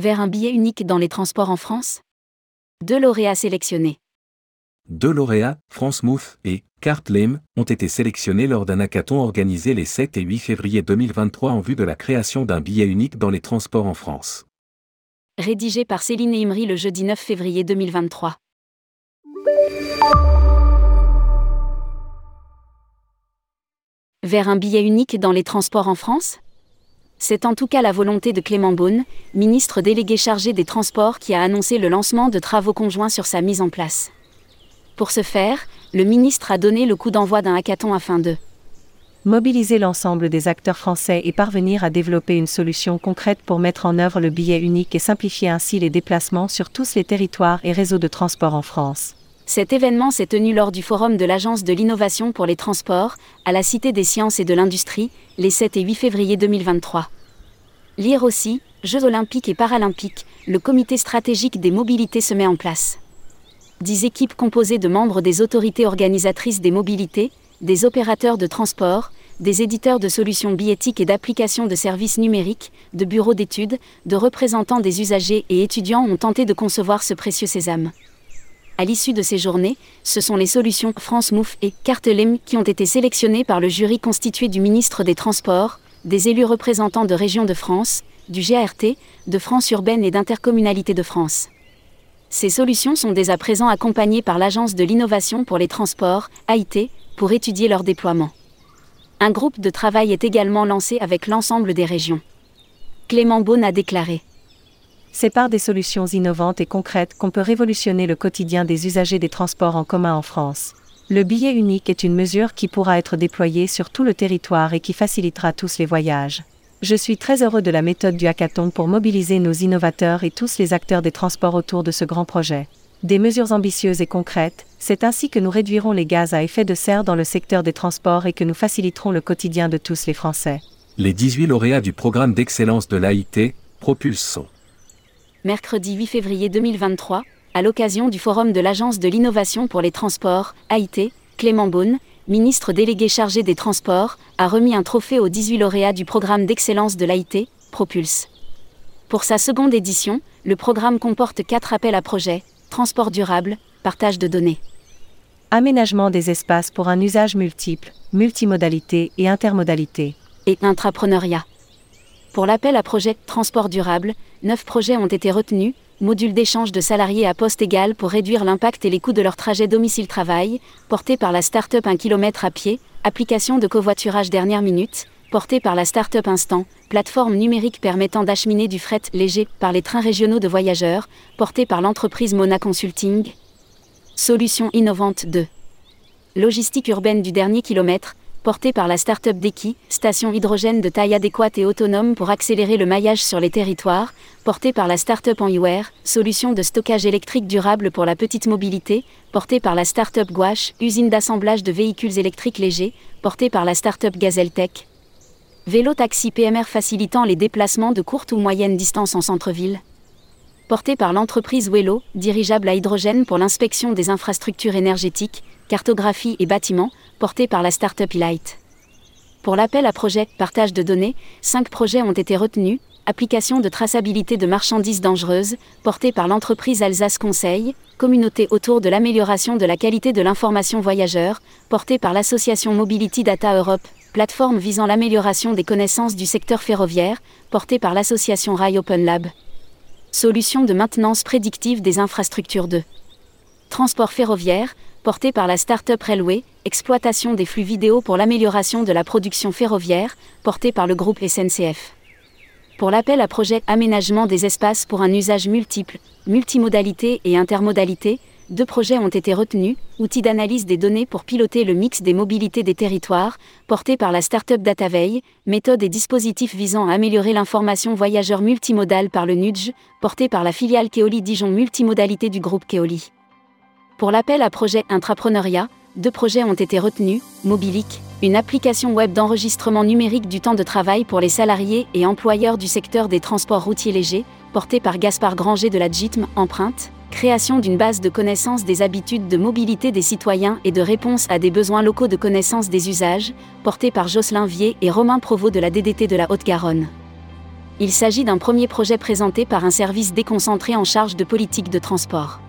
Vers un billet unique dans les transports en France? Deux lauréats sélectionnés. Deux lauréats, France Mouf et Carte Lem, ont été sélectionnés lors d'un hackathon organisé les 7 et 8 février 2023 en vue de la création d'un billet unique dans les transports en France. Rédigé par Céline Imri le jeudi 9 février 2023. Vers un billet unique dans les transports en France? C'est en tout cas la volonté de Clément Beaune, ministre délégué chargé des Transports qui a annoncé le lancement de travaux conjoints sur sa mise en place. Pour ce faire, le ministre a donné le coup d'envoi d'un hackathon afin de mobiliser l'ensemble des acteurs français et parvenir à développer une solution concrète pour mettre en œuvre le billet unique et simplifier ainsi les déplacements sur tous les territoires et réseaux de transport en France. Cet événement s'est tenu lors du forum de l'Agence de l'innovation pour les transports, à la Cité des sciences et de l'industrie, les 7 et 8 février 2023. Lire aussi, Jeux olympiques et paralympiques, le comité stratégique des mobilités se met en place. Dix équipes composées de membres des autorités organisatrices des mobilités, des opérateurs de transport, des éditeurs de solutions billettiques et d'applications de services numériques, de bureaux d'études, de représentants des usagers et étudiants ont tenté de concevoir ce précieux sésame. À l'issue de ces journées, ce sont les solutions France Mouf et Cartelem qui ont été sélectionnées par le jury constitué du ministre des Transports, des élus représentants de Régions de France, du GRT, de France urbaine et d'Intercommunalité de France. Ces solutions sont dès à présent accompagnées par l'Agence de l'innovation pour les transports, AIT, pour étudier leur déploiement. Un groupe de travail est également lancé avec l'ensemble des régions. Clément Beaune a déclaré c'est par des solutions innovantes et concrètes qu'on peut révolutionner le quotidien des usagers des transports en commun en France. Le billet unique est une mesure qui pourra être déployée sur tout le territoire et qui facilitera tous les voyages. Je suis très heureux de la méthode du hackathon pour mobiliser nos innovateurs et tous les acteurs des transports autour de ce grand projet. Des mesures ambitieuses et concrètes, c'est ainsi que nous réduirons les gaz à effet de serre dans le secteur des transports et que nous faciliterons le quotidien de tous les Français. Les 18 lauréats du programme d'excellence de l'AIT, Propulse sont mercredi 8 février 2023, à l'occasion du Forum de l'Agence de l'innovation pour les transports, AIT, Clément Beaune, ministre délégué chargé des Transports, a remis un trophée aux 18 lauréats du programme d'excellence de l'AIT, Propulse. Pour sa seconde édition, le programme comporte quatre appels à projets transport durable, partage de données. Aménagement des espaces pour un usage multiple, multimodalité et intermodalité. Et intrapreneuriat. Pour l'appel à projet Transport durable, neuf projets ont été retenus, module d'échange de salariés à poste égal pour réduire l'impact et les coûts de leur trajet domicile-travail, porté par la start-up 1 km à pied, application de covoiturage dernière minute, porté par la start-up Instant, plateforme numérique permettant d'acheminer du fret léger par les trains régionaux de voyageurs, porté par l'entreprise Mona Consulting. Solution innovante 2. Logistique urbaine du dernier kilomètre, porté par la start-up Deki, station hydrogène de taille adéquate et autonome pour accélérer le maillage sur les territoires, porté par la start-up solution de stockage électrique durable pour la petite mobilité, porté par la start-up Gouache, usine d'assemblage de véhicules électriques légers, porté par la start-up Gazeltech. Vélo taxi PMR facilitant les déplacements de courte ou moyenne distance en centre-ville porté par l'entreprise Wello, dirigeable à hydrogène pour l'inspection des infrastructures énergétiques, cartographie et bâtiments, porté par la start-up Light. Pour l'appel à projet partage de données, cinq projets ont été retenus application de traçabilité de marchandises dangereuses, portée par l'entreprise Alsace Conseil, communauté autour de l'amélioration de la qualité de l'information voyageur, portée par l'association Mobility Data Europe, plateforme visant l'amélioration des connaissances du secteur ferroviaire, portée par l'association Rail Open Lab. Solution de maintenance prédictive des infrastructures de transport ferroviaire, portée par la start-up Railway, exploitation des flux vidéo pour l'amélioration de la production ferroviaire, portée par le groupe SNCF. Pour l'appel à projet Aménagement des espaces pour un usage multiple, multimodalité et intermodalité, deux projets ont été retenus, outils d'analyse des données pour piloter le mix des mobilités des territoires, porté par la start-up DataVeille, méthode et dispositifs visant à améliorer l'information voyageur multimodale par le NUDGE, porté par la filiale Keoli Dijon Multimodalité du groupe Keoli. Pour l'appel à projet Intrapreneuriat, deux projets ont été retenus, Mobilic, une application web d'enregistrement numérique du temps de travail pour les salariés et employeurs du secteur des transports routiers légers, porté par Gaspard Granger de la GITM Empreinte, création d'une base de connaissances des habitudes de mobilité des citoyens et de réponse à des besoins locaux de connaissance des usages, porté par Jocelyn Vier et Romain Provost de la DDT de la Haute-Garonne. Il s'agit d'un premier projet présenté par un service déconcentré en charge de politique de transport.